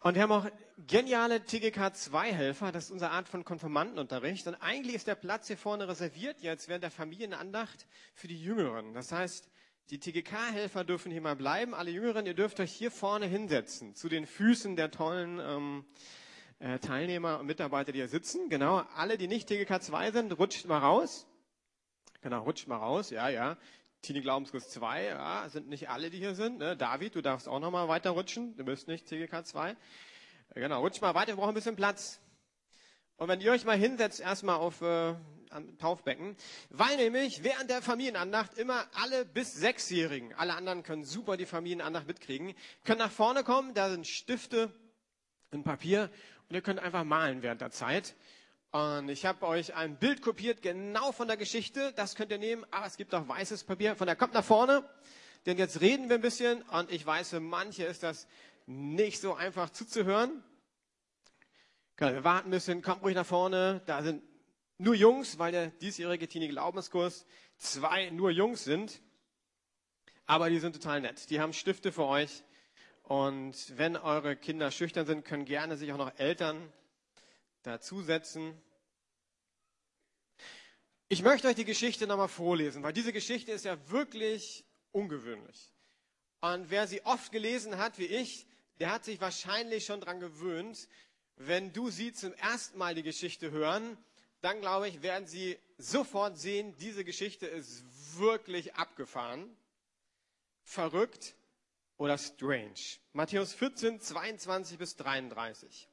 Und wir haben auch geniale TGK-2-Helfer. Das ist unsere Art von Konfirmandenunterricht. Und eigentlich ist der Platz hier vorne reserviert jetzt während der Familienandacht für die Jüngeren. Das heißt, die TGK-Helfer dürfen hier mal bleiben. Alle Jüngeren, ihr dürft euch hier vorne hinsetzen, zu den Füßen der tollen ähm, äh, Teilnehmer und Mitarbeiter, die hier sitzen. Genau, alle, die nicht TGK 2 sind, rutscht mal raus. Genau, rutscht mal raus. Ja, ja. Teenie Glaubenskurs 2, ja, sind nicht alle, die hier sind. Ne? David, du darfst auch noch mal weiter rutschen. Du bist nicht TGK 2. Genau, rutscht mal weiter, wir brauchen ein bisschen Platz. Und wenn ihr euch mal hinsetzt, erstmal auf äh, am Taufbecken, weil nämlich während der Familienandacht immer alle bis Sechsjährigen, alle anderen können super die Familienandacht mitkriegen, können nach vorne kommen, da sind Stifte und Papier und ihr könnt einfach malen während der Zeit. Und ich habe euch ein Bild kopiert, genau von der Geschichte. Das könnt ihr nehmen. Aber es gibt auch weißes Papier. Von der kommt nach vorne. Denn jetzt reden wir ein bisschen. Und ich weiß, für manche ist das nicht so einfach zuzuhören. Wir warten ein bisschen. Kommt ruhig nach vorne. Da sind nur Jungs, weil der diesjährige Teenie Glaubenskurs zwei nur Jungs sind. Aber die sind total nett. Die haben Stifte für euch. Und wenn eure Kinder schüchtern sind, können gerne sich auch noch Eltern dazusetzen. Ich möchte euch die Geschichte nochmal vorlesen, weil diese Geschichte ist ja wirklich ungewöhnlich. Und wer sie oft gelesen hat, wie ich, der hat sich wahrscheinlich schon daran gewöhnt. Wenn du sie zum ersten Mal die Geschichte hören, dann glaube ich, werden sie sofort sehen, diese Geschichte ist wirklich abgefahren, verrückt oder strange. Matthäus 14, 22 bis 33.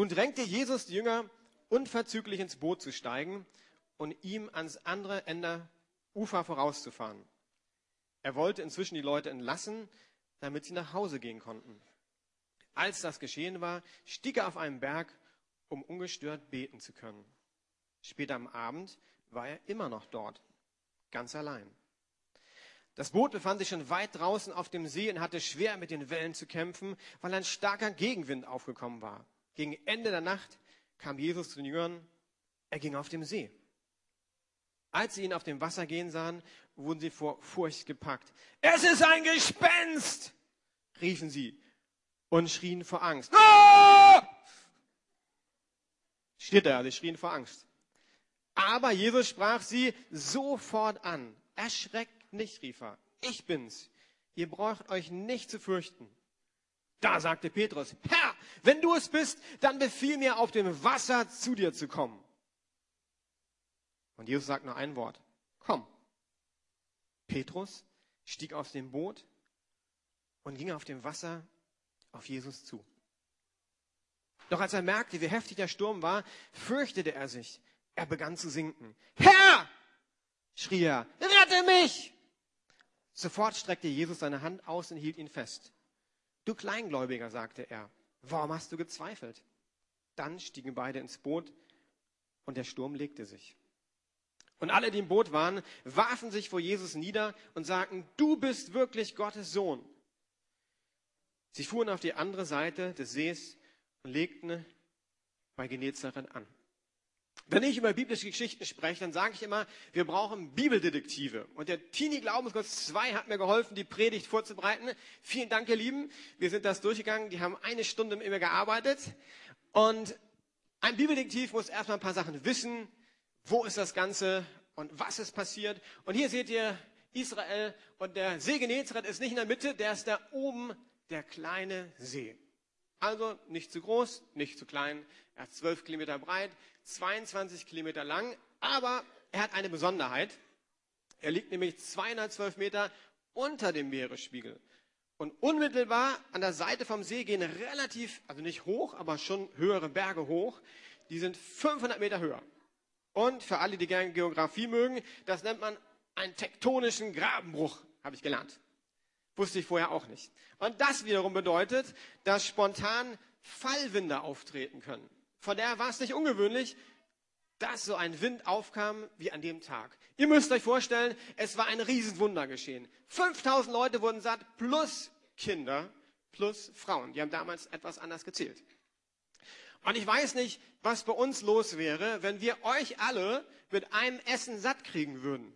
Nun drängte Jesus die Jünger, unverzüglich ins Boot zu steigen und ihm ans andere Ende Ufer vorauszufahren. Er wollte inzwischen die Leute entlassen, damit sie nach Hause gehen konnten. Als das geschehen war, stieg er auf einen Berg, um ungestört beten zu können. Später am Abend war er immer noch dort, ganz allein. Das Boot befand sich schon weit draußen auf dem See und hatte schwer mit den Wellen zu kämpfen, weil ein starker Gegenwind aufgekommen war. Gegen Ende der Nacht kam Jesus zu den Jüngern. Er ging auf dem See. Als sie ihn auf dem Wasser gehen sahen, wurden sie vor Furcht gepackt. Es ist ein Gespenst! riefen sie und schrien vor Angst. Ah! Steht da, sie schrien vor Angst. Aber Jesus sprach sie sofort an. Erschreckt nicht, rief er. Ich bin's. Ihr braucht euch nicht zu fürchten. Da sagte Petrus, Herr, wenn du es bist, dann befiehl mir auf dem Wasser zu dir zu kommen. Und Jesus sagt nur ein Wort, komm. Petrus stieg aus dem Boot und ging auf dem Wasser auf Jesus zu. Doch als er merkte, wie heftig der Sturm war, fürchtete er sich. Er begann zu sinken. Herr! schrie er, rette mich! Sofort streckte Jesus seine Hand aus und hielt ihn fest. Du Kleingläubiger, sagte er, warum hast du gezweifelt? Dann stiegen beide ins Boot und der Sturm legte sich. Und alle, die im Boot waren, warfen sich vor Jesus nieder und sagten, du bist wirklich Gottes Sohn. Sie fuhren auf die andere Seite des Sees und legten bei Genezareth an. Wenn ich über biblische Geschichten spreche, dann sage ich immer, wir brauchen Bibeldetektive. Und der Teenie Glaubenskurs 2 hat mir geholfen, die Predigt vorzubereiten. Vielen Dank, ihr Lieben. Wir sind das durchgegangen. Die haben eine Stunde immer gearbeitet. Und ein Bibeldetektiv muss erstmal ein paar Sachen wissen. Wo ist das Ganze und was ist passiert? Und hier seht ihr Israel und der See Genezareth ist nicht in der Mitte, der ist da oben, der kleine See. Also nicht zu groß, nicht zu klein. Er ist zwölf Kilometer breit, 22 Kilometer lang, aber er hat eine Besonderheit. Er liegt nämlich 212 Meter unter dem Meeresspiegel. Und unmittelbar an der Seite vom See gehen relativ, also nicht hoch, aber schon höhere Berge hoch. Die sind 500 Meter höher. Und für alle, die gerne Geografie mögen, das nennt man einen tektonischen Grabenbruch, habe ich gelernt. Wusste ich vorher auch nicht. Und das wiederum bedeutet, dass spontan Fallwinde auftreten können. Von daher war es nicht ungewöhnlich, dass so ein Wind aufkam wie an dem Tag. Ihr müsst euch vorstellen, es war ein Riesenwunder geschehen. 5000 Leute wurden satt, plus Kinder, plus Frauen. Die haben damals etwas anders gezählt. Und ich weiß nicht, was bei uns los wäre, wenn wir euch alle mit einem Essen satt kriegen würden.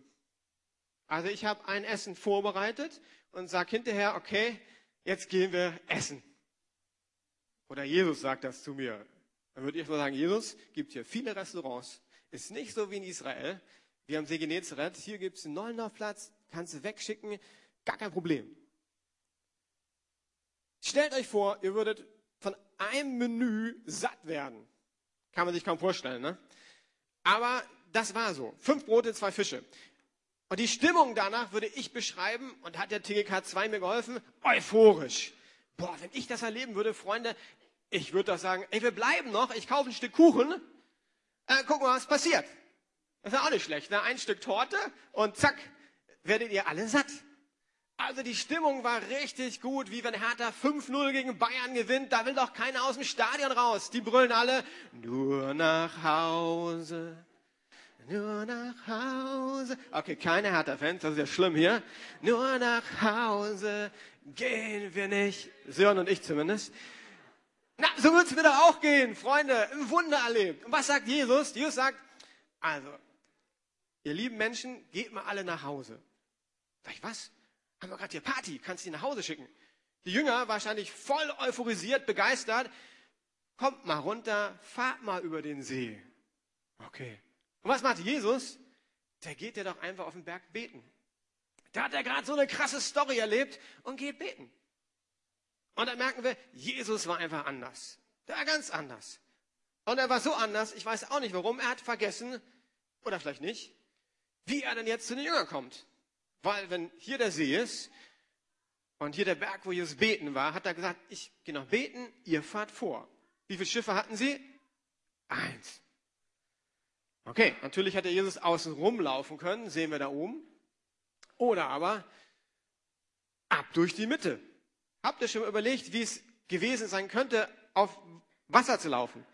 Also ich habe ein Essen vorbereitet und sage hinterher, okay, jetzt gehen wir essen. oder Jesus sagt das zu mir, dann würde ich mal sagen, Jesus gibt hier viele Restaurants. Ist nicht so wie in Israel. Wir haben See Genezareth. Hier gibt es einen Neulendorfplatz. Kannst du wegschicken. Gar kein Problem. Stellt euch vor, ihr würdet von einem Menü satt werden. Kann man sich kaum vorstellen, ne? Aber das war so. Fünf Brote, zwei Fische. Und die Stimmung danach würde ich beschreiben, und hat der TGK 2 mir geholfen, euphorisch. Boah, wenn ich das erleben würde, Freunde, ich würde doch sagen, ey, wir bleiben noch, ich kaufe ein Stück Kuchen, äh, gucken wir, was passiert. Das ist auch nicht schlecht, ne? Ein Stück Torte und zack, werdet ihr alle satt. Also die Stimmung war richtig gut, wie wenn Hertha 5-0 gegen Bayern gewinnt. Da will doch keiner aus dem Stadion raus. Die brüllen alle, nur nach Hause, nur nach Hause. Okay, keine Hertha-Fans, das ist ja schlimm hier. Nur nach Hause gehen wir nicht. Sören und ich zumindest. Na, so wird es mir doch auch gehen, Freunde. Ein Wunder erlebt. Und was sagt Jesus? Jesus sagt, also, ihr lieben Menschen, geht mal alle nach Hause. Sag ich, was? Haben wir gerade hier Party, kannst du die nach Hause schicken. Die Jünger wahrscheinlich voll euphorisiert, begeistert. Kommt mal runter, fahrt mal über den See. Okay. Und was macht Jesus? Der geht ja doch einfach auf den Berg beten. Da hat er gerade so eine krasse Story erlebt und geht beten. Und dann merken wir, Jesus war einfach anders. Der war ganz anders. Und er war so anders, ich weiß auch nicht warum, er hat vergessen, oder vielleicht nicht, wie er denn jetzt zu den Jüngern kommt. Weil wenn hier der See ist und hier der Berg, wo Jesus beten war, hat er gesagt, ich gehe noch beten, ihr fahrt vor. Wie viele Schiffe hatten sie? Eins. Okay, natürlich hätte Jesus außen rumlaufen können, sehen wir da oben. Oder aber ab durch die Mitte. Habt ihr schon mal überlegt, wie es gewesen sein könnte, auf Wasser zu laufen?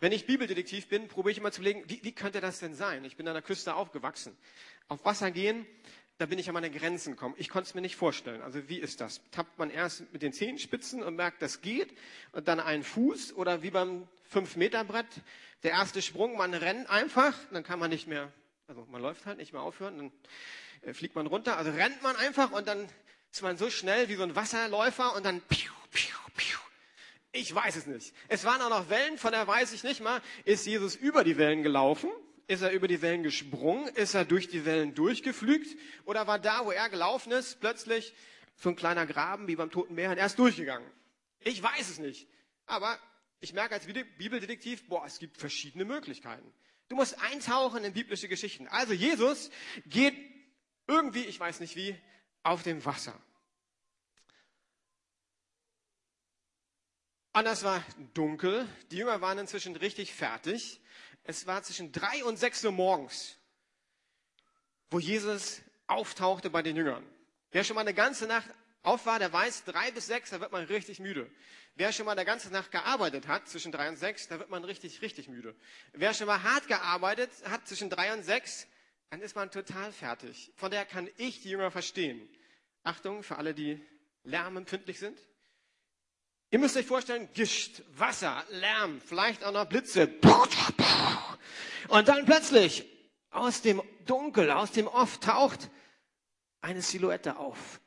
Wenn ich Bibeldetektiv bin, probiere ich immer zu überlegen, wie, wie könnte das denn sein? Ich bin an der Küste aufgewachsen. Auf Wasser gehen, da bin ich an meine Grenzen gekommen. Ich konnte es mir nicht vorstellen. Also wie ist das? Tappt man erst mit den Zehenspitzen und merkt, das geht, und dann einen Fuß oder wie beim 5-Meter-Brett, der erste Sprung, man rennt einfach, dann kann man nicht mehr, also man läuft halt nicht mehr aufhören, dann äh, fliegt man runter. Also rennt man einfach und dann ist man so schnell wie so ein Wasserläufer und dann piu, piu, piu. Ich weiß es nicht. Es waren auch noch Wellen, von der weiß ich nicht mal, ist Jesus über die Wellen gelaufen? Ist er über die Wellen gesprungen? Ist er durch die Wellen durchgeflügt? Oder war da, wo er gelaufen ist, plötzlich so ein kleiner Graben wie beim Toten Meer und er ist durchgegangen? Ich weiß es nicht. Aber ich merke als Bibeldetektiv, boah, es gibt verschiedene Möglichkeiten. Du musst eintauchen in biblische Geschichten. Also Jesus geht irgendwie, ich weiß nicht wie, auf dem Wasser. Und es war dunkel. Die Jünger waren inzwischen richtig fertig. Es war zwischen drei und sechs Uhr morgens, wo Jesus auftauchte bei den Jüngern. Wer schon mal eine ganze Nacht auf war, der weiß, drei bis sechs, da wird man richtig müde. Wer schon mal eine ganze Nacht gearbeitet hat, zwischen drei und sechs, da wird man richtig, richtig müde. Wer schon mal hart gearbeitet hat, zwischen drei und sechs, dann ist man total fertig. Von der kann ich die Jünger verstehen. Achtung für alle, die lärmempfindlich sind. Ihr müsst euch vorstellen, Gischt, Wasser, Lärm, vielleicht auch noch Blitze. Und dann plötzlich aus dem Dunkel, aus dem Off taucht eine Silhouette auf.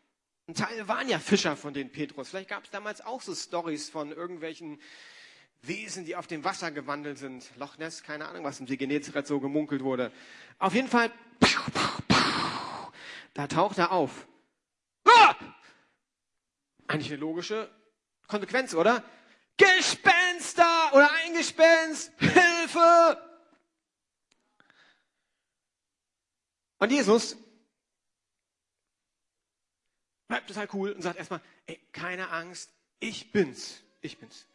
Ein Teil waren ja Fischer von den Petrus. Vielleicht gab es damals auch so Stories von irgendwelchen Wesen, die auf dem Wasser gewandelt sind. Loch Ness, keine Ahnung, was im See Genezareth so gemunkelt wurde. Auf jeden Fall, da taucht er auf. Ah! Eigentlich eine logische Konsequenz, oder? Gespenster oder ein Gespenst, Hilfe! Und Jesus bleibt total cool und sagt erstmal, ey, keine Angst, ich bin's, ich bin's.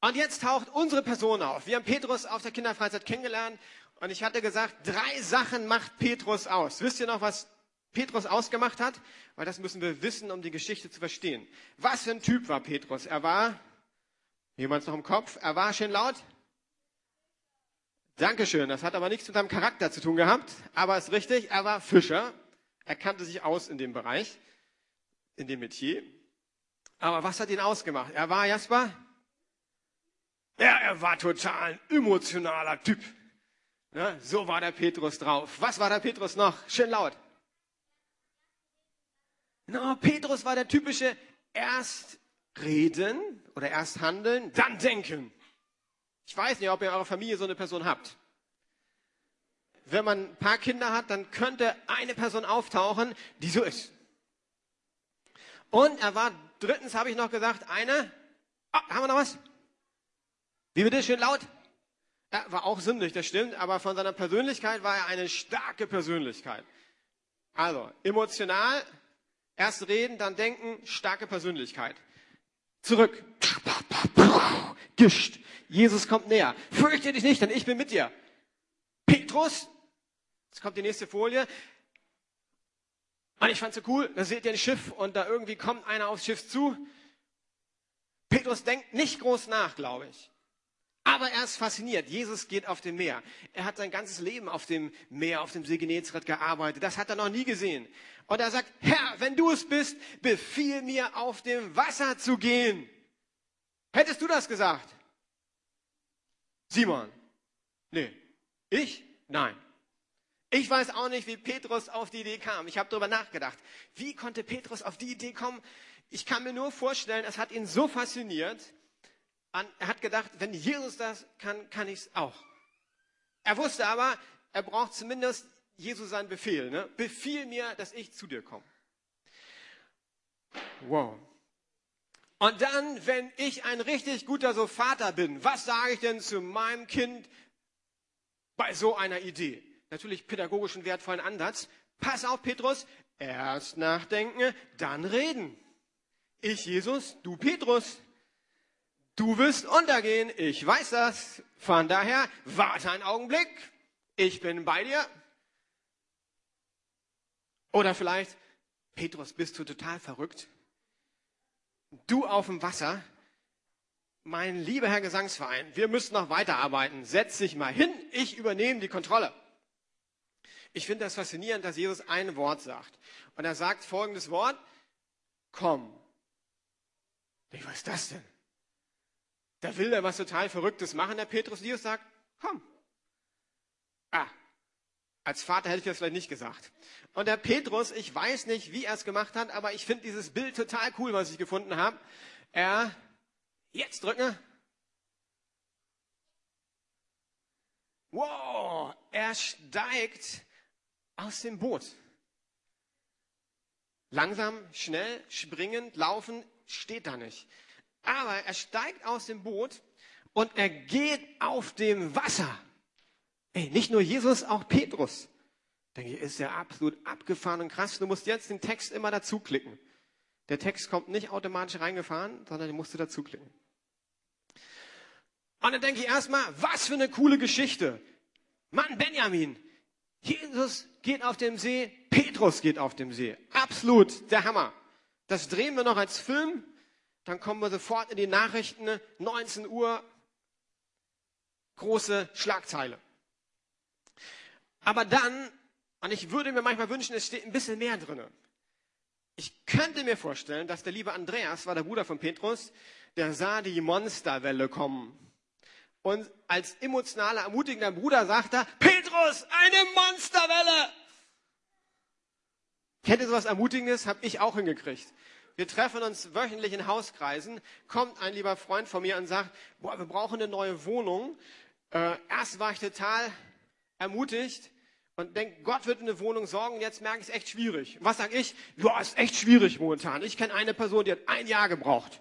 Und jetzt taucht unsere Person auf. Wir haben Petrus auf der Kinderfreizeit kennengelernt und ich hatte gesagt, drei Sachen macht Petrus aus. Wisst ihr noch, was Petrus ausgemacht hat? Weil das müssen wir wissen, um die Geschichte zu verstehen. Was für ein Typ war Petrus? Er war, jemand noch im Kopf, er war schön laut. Dankeschön, das hat aber nichts mit seinem Charakter zu tun gehabt, aber ist richtig, er war Fischer. Er kannte sich aus in dem Bereich, in dem Metier. Aber was hat ihn ausgemacht? Er war Jasper, ja, er war total ein emotionaler Typ. Ja, so war der Petrus drauf. Was war der Petrus noch? Schön laut. No, Petrus war der typische erst reden oder erst handeln, dann denken. Ich weiß nicht, ob ihr in eurer Familie so eine Person habt. Wenn man ein paar Kinder hat, dann könnte eine Person auftauchen, die so ist. Und er war, drittens habe ich noch gesagt, eine, oh, haben wir noch was? Wie bitte, schön laut? Er war auch sündig, das stimmt, aber von seiner Persönlichkeit war er eine starke Persönlichkeit. Also, emotional, erst reden, dann denken, starke Persönlichkeit. Zurück. Gischt. Jesus kommt näher. Fürchte dich nicht, denn ich bin mit dir. Petrus, jetzt kommt die nächste Folie. Und ich fand so cool, da seht ihr ein Schiff und da irgendwie kommt einer aufs Schiff zu. Petrus denkt nicht groß nach, glaube ich. Aber er ist fasziniert. Jesus geht auf dem Meer. Er hat sein ganzes Leben auf dem Meer, auf dem See Genezareth gearbeitet. Das hat er noch nie gesehen. Und er sagt, Herr, wenn du es bist, befiehl mir auf dem Wasser zu gehen. Hättest du das gesagt? Simon. Nee. Ich? Nein. Ich weiß auch nicht, wie Petrus auf die Idee kam. Ich habe darüber nachgedacht. Wie konnte Petrus auf die Idee kommen? Ich kann mir nur vorstellen, es hat ihn so fasziniert, er hat gedacht, wenn Jesus das kann, kann ich es auch. Er wusste aber, er braucht zumindest Jesus seinen Befehl. Ne? Befiehl mir, dass ich zu dir komme. Wow. Und dann, wenn ich ein richtig guter so Vater bin, was sage ich denn zu meinem Kind bei so einer Idee? Natürlich pädagogischen wertvollen Ansatz. Pass auf, Petrus, erst nachdenken, dann reden. Ich Jesus, du Petrus. Du wirst untergehen, ich weiß das. Von daher, warte einen Augenblick, ich bin bei dir. Oder vielleicht, Petrus, bist du total verrückt? Du auf dem Wasser, mein lieber Herr Gesangsverein, wir müssen noch weiterarbeiten. Setz dich mal hin, ich übernehme die Kontrolle. Ich finde das faszinierend, dass Jesus ein Wort sagt. Und er sagt folgendes Wort, komm. was ist das denn? Da will er was total Verrücktes machen, der Petrus. Jesus sagt, komm. Ah, als Vater hätte ich das vielleicht nicht gesagt. Und der Petrus, ich weiß nicht, wie er es gemacht hat, aber ich finde dieses Bild total cool, was ich gefunden habe. Er, jetzt drücken. Wow, er steigt aus dem Boot. Langsam, schnell, springend, laufen, steht da nicht. Aber er steigt aus dem Boot und er geht auf dem Wasser. Ey, nicht nur Jesus, auch Petrus. Denke ich, ist ja absolut abgefahren und krass. Du musst jetzt den Text immer dazu klicken. Der Text kommt nicht automatisch reingefahren, sondern den musst du dazu klicken. Und dann denke ich erstmal, was für eine coole Geschichte. Mann, Benjamin. Jesus geht auf dem See, Petrus geht auf dem See. Absolut der Hammer. Das drehen wir noch als Film dann kommen wir sofort in die Nachrichten, 19 Uhr, große Schlagzeile. Aber dann, und ich würde mir manchmal wünschen, es steht ein bisschen mehr drin. Ich könnte mir vorstellen, dass der liebe Andreas, war der Bruder von Petrus, der sah die Monsterwelle kommen. Und als emotionaler, ermutigender Bruder sagt er, Petrus, eine Monsterwelle! Kennt ihr sowas Ermutigendes? Hab ich auch hingekriegt. Wir treffen uns wöchentlich in Hauskreisen. Kommt ein lieber Freund von mir und sagt, boah, wir brauchen eine neue Wohnung. Äh, erst war ich total ermutigt und denke, Gott wird eine Wohnung sorgen. Jetzt merke ich es echt schwierig. Was sage ich? Boah, ist echt schwierig momentan. Ich kenne eine Person, die hat ein Jahr gebraucht.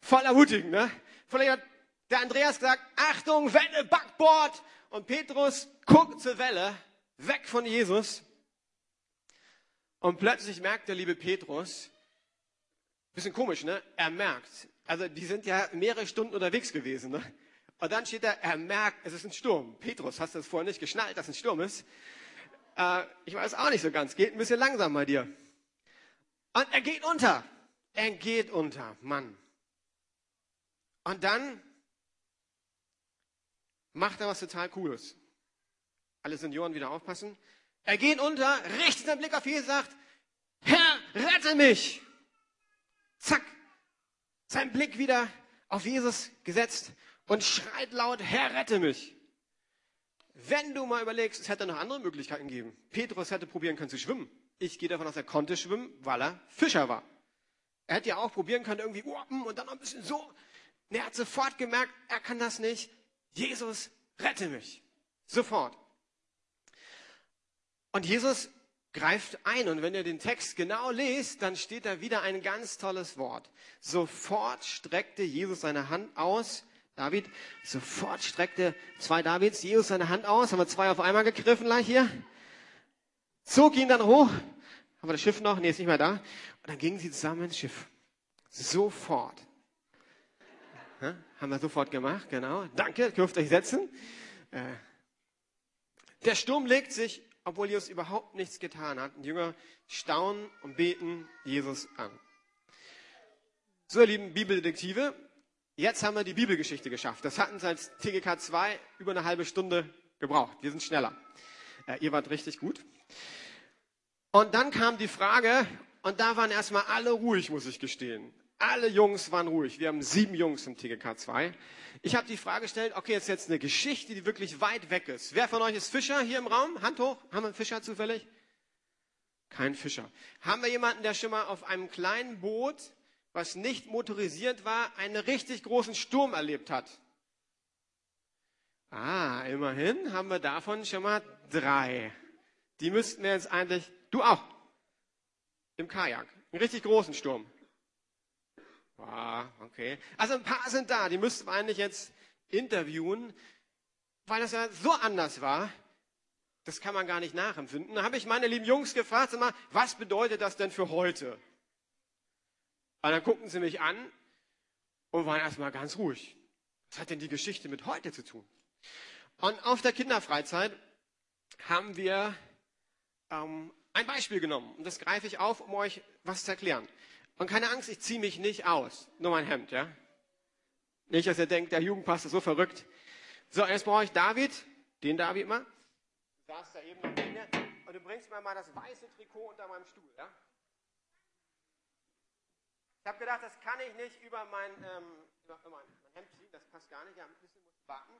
Voll ermutigend, ne? Vielleicht hat der Andreas gesagt, Achtung, Welle, Backboard. Und Petrus guckt zur Welle, weg von Jesus. Und plötzlich merkt der liebe Petrus, bisschen komisch, ne? Er merkt, also die sind ja mehrere Stunden unterwegs gewesen, ne? Und dann steht da, er merkt, es ist ein Sturm. Petrus, hast du das vorher nicht geschnallt, dass ein Sturm ist? Äh, ich weiß auch nicht so ganz, geht ein bisschen langsam bei dir. Und er geht unter. Er geht unter, Mann. Und dann macht er was total Cooles. Alle Senioren wieder aufpassen. Er geht unter, richtet seinen Blick auf Jesus, sagt, Herr, rette mich. Zack, sein Blick wieder auf Jesus gesetzt und schreit laut, Herr, rette mich. Wenn du mal überlegst, es hätte noch andere Möglichkeiten gegeben. Petrus hätte probieren können zu schwimmen. Ich gehe davon aus, er konnte schwimmen, weil er Fischer war. Er hätte ja auch probieren können, irgendwie uppen und dann noch ein bisschen so. Und er hat sofort gemerkt, er kann das nicht. Jesus, rette mich. Sofort. Und Jesus greift ein. Und wenn ihr den Text genau lest, dann steht da wieder ein ganz tolles Wort. Sofort streckte Jesus seine Hand aus. David, sofort streckte zwei Davids Jesus seine Hand aus. Haben wir zwei auf einmal gegriffen gleich hier. Zog ihn dann hoch. Haben wir das Schiff noch? Nee, ist nicht mehr da. Und dann gingen sie zusammen ins Schiff. Sofort. Ja, haben wir sofort gemacht, genau. Danke, dürft euch setzen. Äh, der Sturm legt sich obwohl Jesus überhaupt nichts getan hat. Die Jünger staunen und beten Jesus an. So, ihr lieben Bibeldetektive, jetzt haben wir die Bibelgeschichte geschafft. Das hatten sie als TGK 2 über eine halbe Stunde gebraucht. Wir sind schneller. Äh, ihr wart richtig gut. Und dann kam die Frage, und da waren erstmal alle ruhig, muss ich gestehen. Alle Jungs waren ruhig. Wir haben sieben Jungs im TGK 2. Ich habe die Frage gestellt, okay, jetzt jetzt eine Geschichte, die wirklich weit weg ist. Wer von euch ist Fischer hier im Raum? Hand hoch. Haben wir einen Fischer zufällig? Kein Fischer. Haben wir jemanden, der schon mal auf einem kleinen Boot, was nicht motorisiert war, einen richtig großen Sturm erlebt hat? Ah, immerhin haben wir davon schon mal drei. Die müssten wir jetzt eigentlich, du auch, im Kajak, einen richtig großen Sturm. Ah, okay. Also ein paar sind da, die müssten wir eigentlich jetzt interviewen, weil das ja so anders war. Das kann man gar nicht nachempfinden. Da habe ich meine lieben Jungs gefragt, mal, was bedeutet das denn für heute? Und dann guckten sie mich an und waren erstmal ganz ruhig. Was hat denn die Geschichte mit heute zu tun? Und auf der Kinderfreizeit haben wir ähm, ein Beispiel genommen. Und das greife ich auf, um euch was zu erklären. Und keine Angst, ich ziehe mich nicht aus. Nur mein Hemd, ja? Nicht, dass ihr denkt, der Jugendpastor ist so verrückt. So, jetzt brauche ich David, den David mal. Saß da eben noch mir. Und du bringst mir mal das weiße Trikot unter meinem Stuhl, ja? Ich habe gedacht, das kann ich nicht über mein, ähm, über mein, mein Hemd ziehen, das passt gar nicht. Ja, ein bisschen muss warten.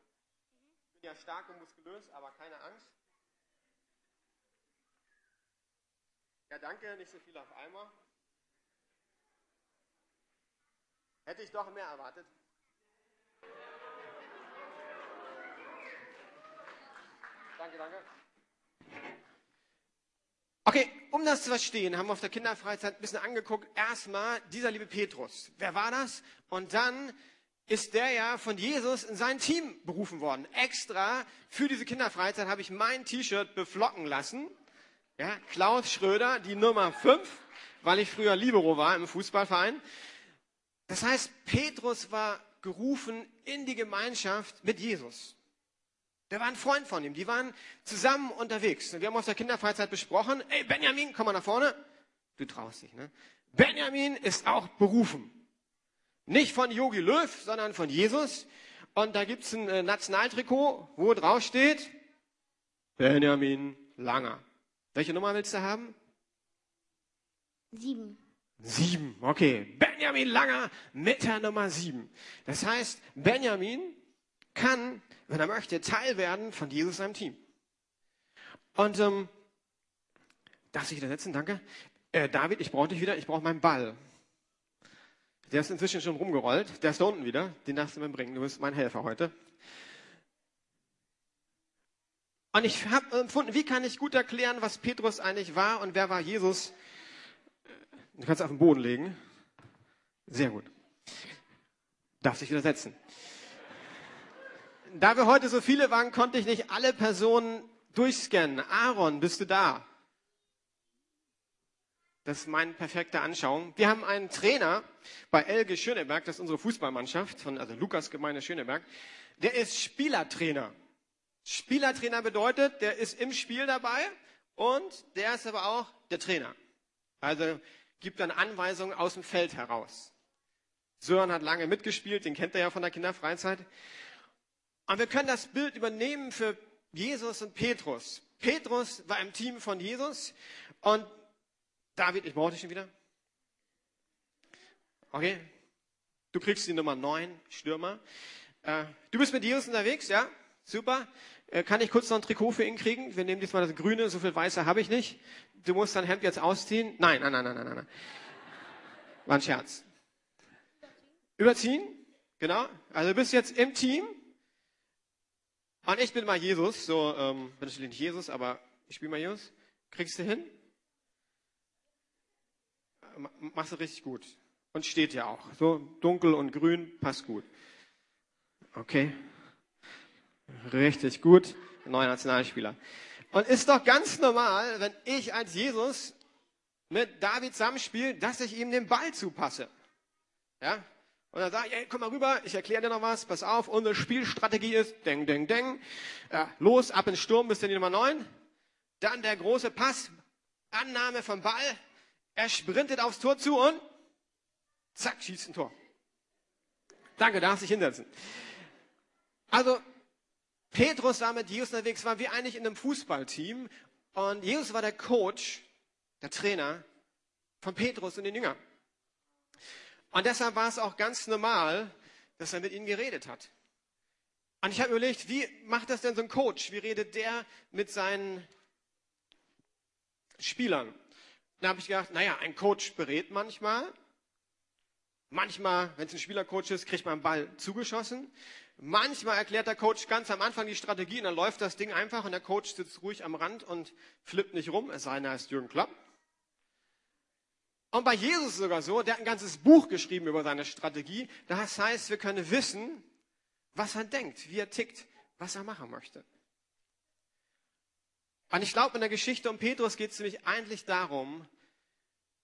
Ich bin ja stark und muskulös, aber keine Angst. Ja, danke, nicht so viel auf einmal. Hätte ich doch mehr erwartet. Danke, danke. Okay, um das zu verstehen, haben wir auf der Kinderfreizeit ein bisschen angeguckt. Erstmal dieser liebe Petrus. Wer war das? Und dann ist der ja von Jesus in sein Team berufen worden. Extra für diese Kinderfreizeit habe ich mein T-Shirt beflocken lassen. Ja, Klaus Schröder, die Nummer 5, weil ich früher Libero war im Fußballverein. Das heißt, Petrus war gerufen in die Gemeinschaft mit Jesus. Der war ein Freund von ihm. Die waren zusammen unterwegs. Und wir haben auf der Kinderfreizeit besprochen, ey Benjamin, komm mal nach vorne. Du traust dich, ne? Benjamin ist auch berufen. Nicht von Yogi Löw, sondern von Jesus. Und da gibt's ein äh, Nationaltrikot, wo drauf steht, Benjamin Langer. Welche Nummer willst du haben? Sieben. Sieben, okay. Benjamin Langer mit der Nummer sieben. Das heißt, Benjamin kann, wenn er möchte, Teil werden von Jesus seinem Team. Und ähm, darf ich wieder setzen? Danke. Äh, David, ich brauche dich wieder. Ich brauche meinen Ball. Der ist inzwischen schon rumgerollt. Der ist da unten wieder. Den darfst du mir bringen. Du bist mein Helfer heute. Und ich habe empfunden, wie kann ich gut erklären, was Petrus eigentlich war und wer war Jesus Du kannst auf den Boden legen. Sehr gut. Darf sich wieder setzen. Da wir heute so viele waren, konnte ich nicht alle Personen durchscannen. Aaron, bist du da? Das ist meine perfekte Anschauung. Wir haben einen Trainer bei Elge Schöneberg, das ist unsere Fußballmannschaft, von, also Lukas Gemeinde Schöneberg. Der ist Spielertrainer. Spielertrainer bedeutet, der ist im Spiel dabei und der ist aber auch der Trainer. Also gibt dann Anweisungen aus dem Feld heraus. Sören hat lange mitgespielt, den kennt er ja von der Kinderfreizeit. Und wir können das Bild übernehmen für Jesus und Petrus. Petrus war im Team von Jesus und David, ich brauche dich schon wieder. Okay, du kriegst die Nummer 9, Stürmer. Äh, du bist mit Jesus unterwegs, ja? Super. Äh, kann ich kurz noch ein Trikot für ihn kriegen? Wir nehmen diesmal das Grüne, so viel Weiße habe ich nicht. Du musst dein Hemd jetzt ausziehen. Nein, nein, nein, nein, nein, nein. War ein Scherz. Überziehen, genau. Also du bist jetzt im Team. Und ich bin mal Jesus, so, ähm, bin natürlich nicht Jesus, aber ich spiele mal Jesus. Kriegst du hin? Machst du richtig gut. Und steht ja auch. So dunkel und grün, passt gut. Okay. Richtig gut. Neuer Nationalspieler. Und ist doch ganz normal, wenn ich als Jesus mit David zusammenspiele, dass ich ihm den Ball zupasse. Ja? Und dann sage ich, ey, komm mal rüber, ich erkläre dir noch was, pass auf, unsere Spielstrategie ist, deng, deng, deng, ja, los, ab ins Sturm bis in die Nummer 9. Dann der große Pass, Annahme vom Ball, er sprintet aufs Tor zu und zack, schießt ein Tor. Danke, darfst dich hinsetzen. Also, Petrus war mit Jesus unterwegs, waren wir eigentlich in einem Fußballteam und Jesus war der Coach, der Trainer von Petrus und den Jüngern. Und deshalb war es auch ganz normal, dass er mit ihnen geredet hat. Und ich habe überlegt, wie macht das denn so ein Coach? Wie redet der mit seinen Spielern? Dann habe ich gedacht, naja, ein Coach berät manchmal. Manchmal, wenn es ein Spielercoach ist, kriegt man einen Ball zugeschossen. Manchmal erklärt der Coach ganz am Anfang die Strategie und dann läuft das Ding einfach und der Coach sitzt ruhig am Rand und flippt nicht rum, es sei denn, er heißt Jürgen Klopp. Und bei Jesus sogar so, der hat ein ganzes Buch geschrieben über seine Strategie. Das heißt, wir können wissen, was er denkt, wie er tickt, was er machen möchte. Und ich glaube, in der Geschichte um Petrus geht es nämlich eigentlich darum,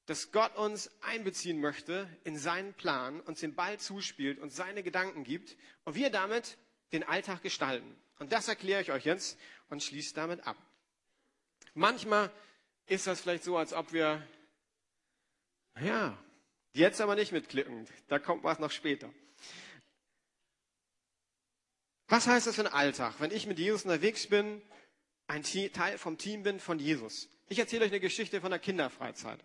dass Gott uns einbeziehen möchte in seinen Plan, uns den Ball zuspielt und seine Gedanken gibt und wir damit den Alltag gestalten. Und das erkläre ich euch jetzt und schließe damit ab. Manchmal ist das vielleicht so, als ob wir, ja, jetzt aber nicht mitklicken. Da kommt was noch später. Was heißt das für ein Alltag, wenn ich mit Jesus unterwegs bin, ein Teil vom Team bin von Jesus? Ich erzähle euch eine Geschichte von der Kinderfreizeit.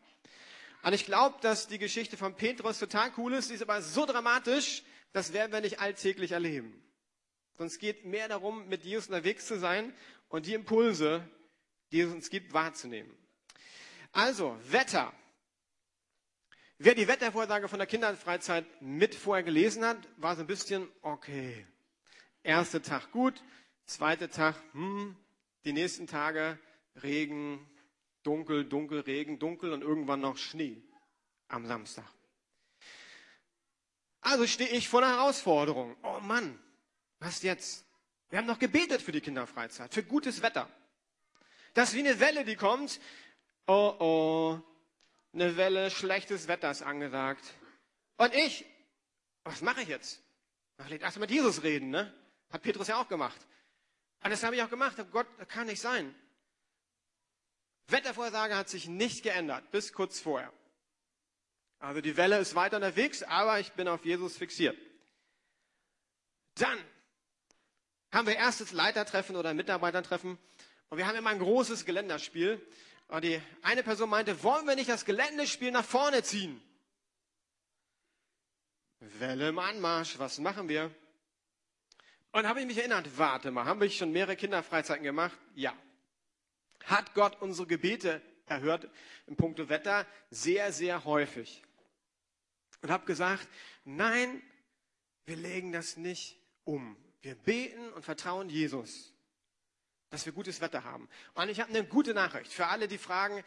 Und ich glaube, dass die Geschichte von Petrus total cool ist, die ist aber so dramatisch, das werden wir nicht alltäglich erleben. Sonst geht mehr darum, mit Jesus unterwegs zu sein und die Impulse, die es uns gibt, wahrzunehmen. Also, Wetter. Wer die Wettervorhersage von der Kinderfreizeit mit vorher gelesen hat, war so ein bisschen, okay. Erster Tag gut, zweiter Tag, hm, die nächsten Tage Regen, dunkel, dunkel, Regen, dunkel und irgendwann noch Schnee am Samstag. Also stehe ich vor einer Herausforderung. Oh Mann, was jetzt? Wir haben noch gebetet für die Kinderfreizeit, für gutes Wetter. Das ist wie eine Welle, die kommt. Oh oh, eine Welle schlechtes Wetter ist angesagt. Und ich, was mache ich jetzt? Ach, erst mit Jesus reden, ne? Hat Petrus ja auch gemacht. Und das habe ich auch gemacht. Gott, das kann nicht sein. Wettervorhersage hat sich nicht geändert, bis kurz vorher. Also die Welle ist weiter unterwegs, aber ich bin auf Jesus fixiert. Dann haben wir erstes Leitertreffen oder Mitarbeitertreffen und wir haben immer ein großes Geländerspiel. Und die eine Person meinte, wollen wir nicht das Geländespiel nach vorne ziehen? Welle im Anmarsch, was machen wir? Und habe ich mich erinnert, warte mal, haben wir schon mehrere Kinderfreizeiten gemacht? Ja hat Gott unsere Gebete erhört im Punkto Wetter sehr, sehr häufig. Und habe gesagt, nein, wir legen das nicht um. Wir beten und vertrauen Jesus, dass wir gutes Wetter haben. Und ich habe eine gute Nachricht für alle, die fragen,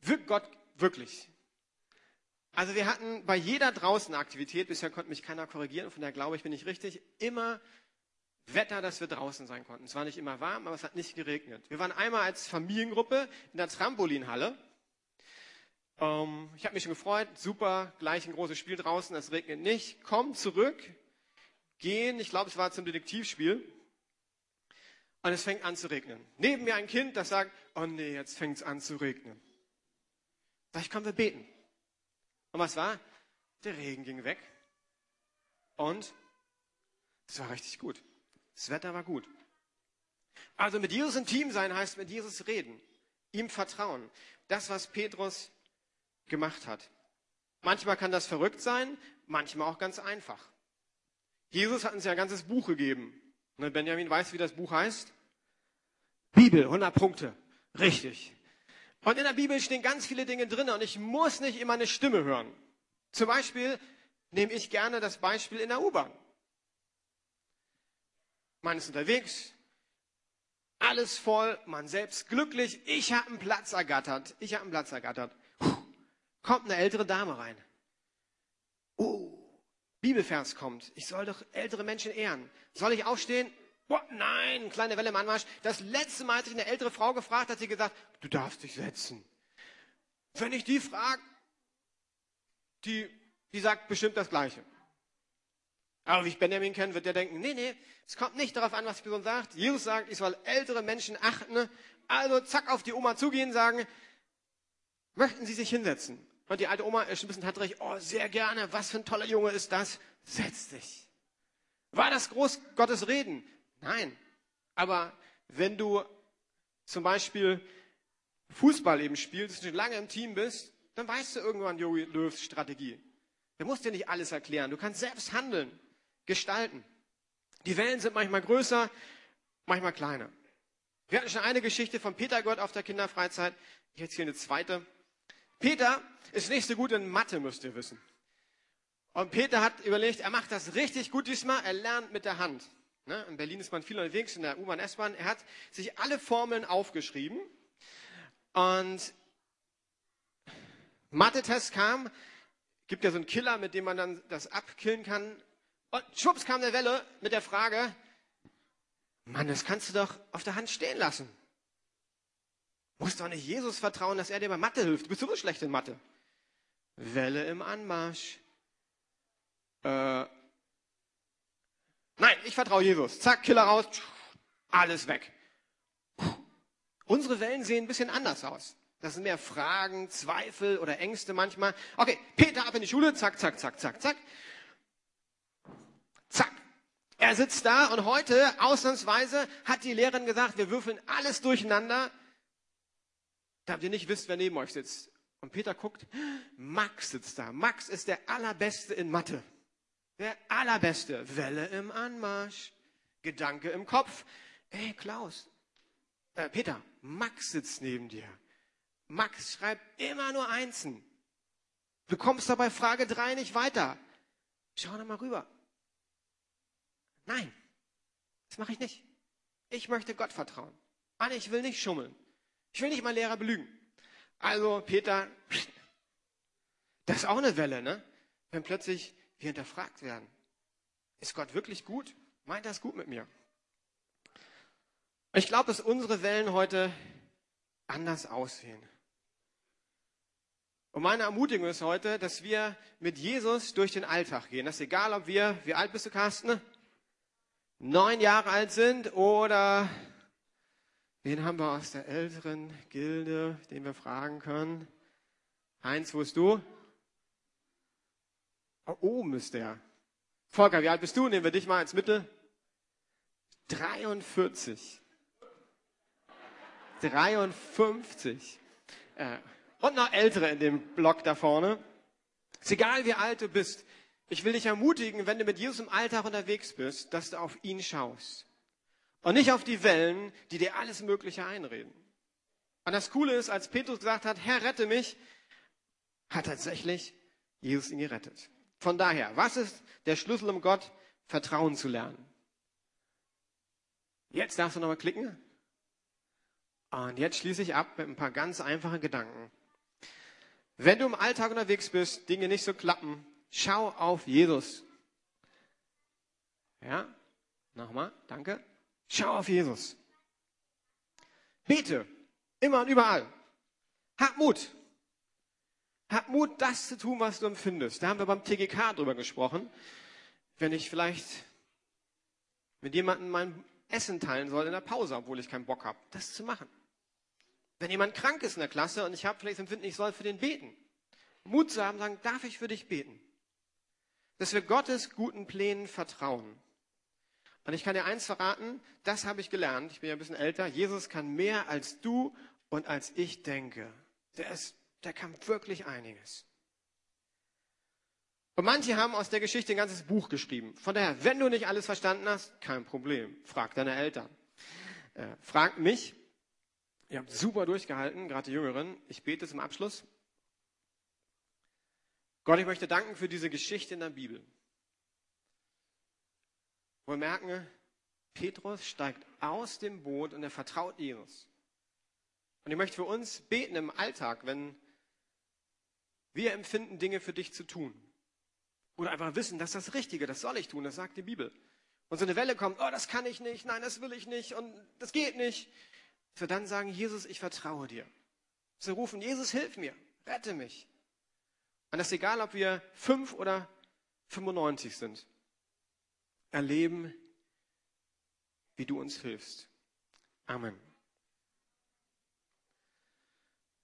wirkt Gott wirklich? Also wir hatten bei jeder Draußenaktivität, bisher konnte mich keiner korrigieren, von daher glaube ich, bin ich richtig, immer Wetter, dass wir draußen sein konnten. Es war nicht immer warm, aber es hat nicht geregnet. Wir waren einmal als Familiengruppe in der Trampolinhalle. Ähm, ich habe mich schon gefreut. Super, gleich ein großes Spiel draußen. Es regnet nicht. Komm zurück, gehen. Ich glaube, es war zum Detektivspiel. Und es fängt an zu regnen. Neben mir ein Kind, das sagt, oh nee, jetzt fängt es an zu regnen. Sag ich, komm, wir beten. Und was war? Der Regen ging weg. Und es war richtig gut. Das Wetter war gut. Also mit Jesus im Team sein heißt mit Jesus reden, ihm vertrauen. Das, was Petrus gemacht hat. Manchmal kann das verrückt sein, manchmal auch ganz einfach. Jesus hat uns ja ein ganzes Buch gegeben. Ne, Benjamin weiß, wie das Buch heißt. Bibel, 100 Punkte. Richtig. Und in der Bibel stehen ganz viele Dinge drin und ich muss nicht immer eine Stimme hören. Zum Beispiel nehme ich gerne das Beispiel in der U-Bahn. Man ist unterwegs, alles voll, man selbst glücklich, ich habe einen Platz ergattert, ich habe einen Platz ergattert. Puh, kommt eine ältere Dame rein. Oh, Bibelvers kommt, ich soll doch ältere Menschen ehren. Soll ich aufstehen? Boah, nein, kleine Welle im Anmarsch. Das letzte Mal, als ich eine ältere Frau gefragt hat sie gesagt, du darfst dich setzen. Wenn ich die frage, die, die sagt bestimmt das Gleiche. Aber wie ich Benjamin kenne, wird der denken, nee, nee, es kommt nicht darauf an, was die Person sagt. Jesus sagt, ich soll ältere Menschen achten. Also zack auf die Oma zugehen, sagen, möchten Sie sich hinsetzen? Und die alte Oma ist ein bisschen tatterig, oh, sehr gerne, was für ein toller Junge ist das? Setz dich. War das groß Gottes Reden? Nein. Aber wenn du zum Beispiel Fußball eben spielst, schon lange im Team bist, dann weißt du irgendwann Jogi Löws Strategie. Der muss dir nicht alles erklären. Du kannst selbst handeln, gestalten. Die Wellen sind manchmal größer, manchmal kleiner. Wir hatten schon eine Geschichte von Peter Gott auf der Kinderfreizeit. Ich erzähle eine zweite. Peter ist nicht so gut in Mathe, müsst ihr wissen. Und Peter hat überlegt, er macht das richtig gut diesmal. Er lernt mit der Hand. Ne? In Berlin ist man viel unterwegs, in der U-Bahn, S-Bahn. Er hat sich alle Formeln aufgeschrieben. Und Mathe-Test kam, gibt ja so einen Killer, mit dem man dann das abkillen kann. Und schwupps kam eine Welle mit der Frage, Mann, das kannst du doch auf der Hand stehen lassen. Musst doch nicht Jesus vertrauen, dass er dir bei Mathe hilft. Du bist so schlecht in Mathe. Welle im Anmarsch. Äh, Nein, ich vertraue Jesus. Zack, Killer raus, alles weg. Unsere Wellen sehen ein bisschen anders aus. Das sind mehr Fragen, Zweifel oder Ängste manchmal. Okay, Peter ab in die Schule, zack, zack, zack, zack, zack. Zack. Er sitzt da und heute, ausnahmsweise, hat die Lehrerin gesagt, wir würfeln alles durcheinander, damit ihr nicht wisst, wer neben euch sitzt. Und Peter guckt, Max sitzt da. Max ist der Allerbeste in Mathe. Der allerbeste. Welle im Anmarsch. Gedanke im Kopf. Ey, Klaus. Äh, Peter, Max sitzt neben dir. Max schreibt immer nur Einsen. Du kommst dabei Frage 3 nicht weiter. Schau doch mal rüber. Nein, das mache ich nicht. Ich möchte Gott vertrauen. Mann, ich will nicht schummeln. Ich will nicht mal Lehrer belügen. Also, Peter, das ist auch eine Welle, ne? Wenn plötzlich wir hinterfragt werden. Ist Gott wirklich gut? Meint er es gut mit mir? Ich glaube, dass unsere Wellen heute anders aussehen. Und meine Ermutigung ist heute, dass wir mit Jesus durch den Alltag gehen. Das ist egal, ob wir, wie alt bist du, Carsten? Neun Jahre alt sind oder wen haben wir aus der älteren Gilde, den wir fragen können? Heinz, wo bist du? Oben ist der. Volker, wie alt bist du? Nehmen wir dich mal ins Mittel. 43. 53. Äh, und noch Ältere in dem Block da vorne. Ist egal, wie alt du bist. Ich will dich ermutigen, wenn du mit Jesus im Alltag unterwegs bist, dass du auf ihn schaust. Und nicht auf die Wellen, die dir alles Mögliche einreden. Und das Coole ist, als Petrus gesagt hat, Herr, rette mich, hat tatsächlich Jesus ihn gerettet. Von daher, was ist der Schlüssel, um Gott vertrauen zu lernen? Jetzt darfst du nochmal klicken. Und jetzt schließe ich ab mit ein paar ganz einfachen Gedanken. Wenn du im Alltag unterwegs bist, Dinge nicht so klappen, schau auf Jesus. Ja, nochmal, danke. Schau auf Jesus. Bete, immer und überall. Hab Mut. Hab Mut, das zu tun, was du empfindest. Da haben wir beim TGK drüber gesprochen. Wenn ich vielleicht mit jemandem mein Essen teilen soll in der Pause, obwohl ich keinen Bock habe, das zu machen. Wenn jemand krank ist in der Klasse und ich habe vielleicht das Empfinden, ich soll für den beten. Mut zu haben, sagen, darf ich für dich beten? Dass wir Gottes guten Plänen vertrauen. Und ich kann dir eins verraten, das habe ich gelernt. Ich bin ja ein bisschen älter. Jesus kann mehr als du und als ich denke. Der ist der kam wirklich einiges. Und manche haben aus der Geschichte ein ganzes Buch geschrieben. Von daher, wenn du nicht alles verstanden hast, kein Problem. Frag deine Eltern. Äh, frag mich. Ihr habt super durchgehalten, gerade die Jüngeren. Ich bete zum Abschluss. Gott, ich möchte danken für diese Geschichte in der Bibel. Wir merken, Petrus steigt aus dem Boot und er vertraut Jesus. Und ich möchte für uns beten im Alltag, wenn wir empfinden, Dinge für dich zu tun. Oder einfach wissen, das ist das Richtige, das soll ich tun, das sagt die Bibel. Und so eine Welle kommt, oh, das kann ich nicht, nein, das will ich nicht und das geht nicht. Dass dann sagen, Jesus, ich vertraue dir. Dass rufen, Jesus, hilf mir, rette mich. Und das ist egal, ob wir fünf oder 95 sind. Erleben, wie du uns hilfst. Amen.